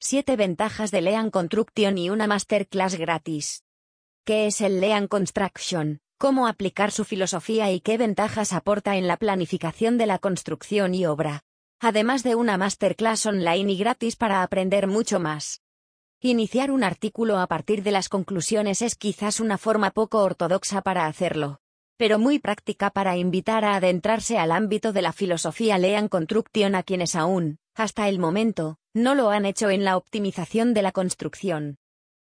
7 ventajas de Lean Construction y una masterclass gratis. ¿Qué es el Lean Construction? ¿Cómo aplicar su filosofía y qué ventajas aporta en la planificación de la construcción y obra? Además de una masterclass online y gratis para aprender mucho más. Iniciar un artículo a partir de las conclusiones es quizás una forma poco ortodoxa para hacerlo, pero muy práctica para invitar a adentrarse al ámbito de la filosofía Lean Construction a quienes aún, hasta el momento, no lo han hecho en la optimización de la construcción.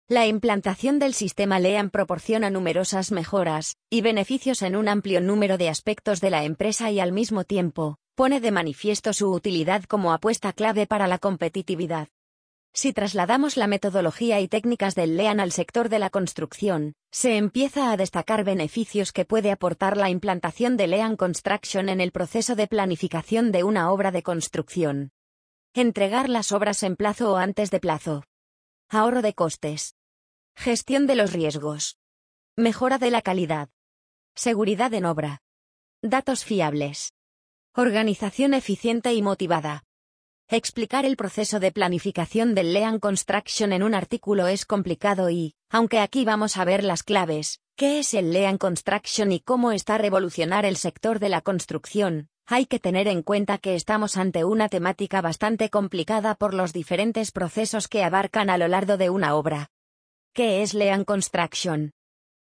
La implantación del sistema LEAN proporciona numerosas mejoras y beneficios en un amplio número de aspectos de la empresa y al mismo tiempo, pone de manifiesto su utilidad como apuesta clave para la competitividad. Si trasladamos la metodología y técnicas del LEAN al sector de la construcción, se empieza a destacar beneficios que puede aportar la implantación de LEAN Construction en el proceso de planificación de una obra de construcción. Entregar las obras en plazo o antes de plazo. Ahorro de costes. Gestión de los riesgos. Mejora de la calidad. Seguridad en obra. Datos fiables. Organización eficiente y motivada. Explicar el proceso de planificación del Lean Construction en un artículo es complicado y, aunque aquí vamos a ver las claves, qué es el Lean Construction y cómo está revolucionar el sector de la construcción, hay que tener en cuenta que estamos ante una temática bastante complicada por los diferentes procesos que abarcan a lo largo de una obra. ¿Qué es Lean Construction?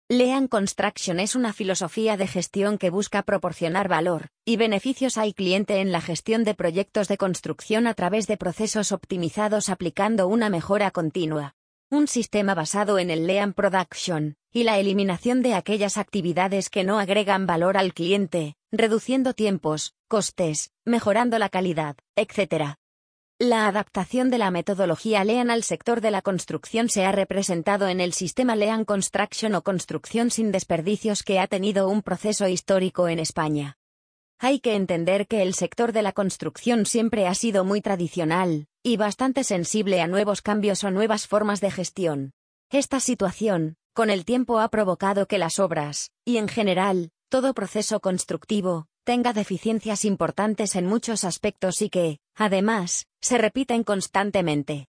Lean Construction es una filosofía de gestión que busca proporcionar valor y beneficios al cliente en la gestión de proyectos de construcción a través de procesos optimizados aplicando una mejora continua. Un sistema basado en el Lean Production y la eliminación de aquellas actividades que no agregan valor al cliente, reduciendo tiempos, costes, mejorando la calidad, etc. La adaptación de la metodología Lean al sector de la construcción se ha representado en el sistema Lean Construction o construcción sin desperdicios que ha tenido un proceso histórico en España. Hay que entender que el sector de la construcción siempre ha sido muy tradicional, y bastante sensible a nuevos cambios o nuevas formas de gestión. Esta situación, con el tiempo ha provocado que las obras, y en general, todo proceso constructivo, tenga deficiencias importantes en muchos aspectos y que, además, se repiten constantemente.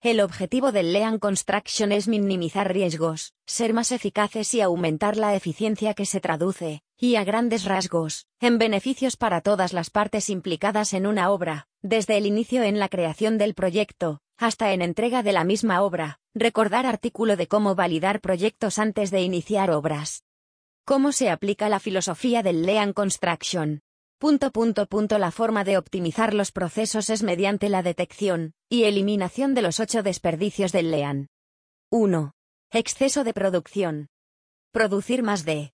El objetivo del Lean Construction es minimizar riesgos, ser más eficaces y aumentar la eficiencia que se traduce, y a grandes rasgos, en beneficios para todas las partes implicadas en una obra, desde el inicio en la creación del proyecto, hasta en entrega de la misma obra, recordar artículo de cómo validar proyectos antes de iniciar obras. ¿Cómo se aplica la filosofía del Lean Construction? Punto punto punto La forma de optimizar los procesos es mediante la detección y eliminación de los ocho desperdicios del Lean. 1. Exceso de producción. Producir más de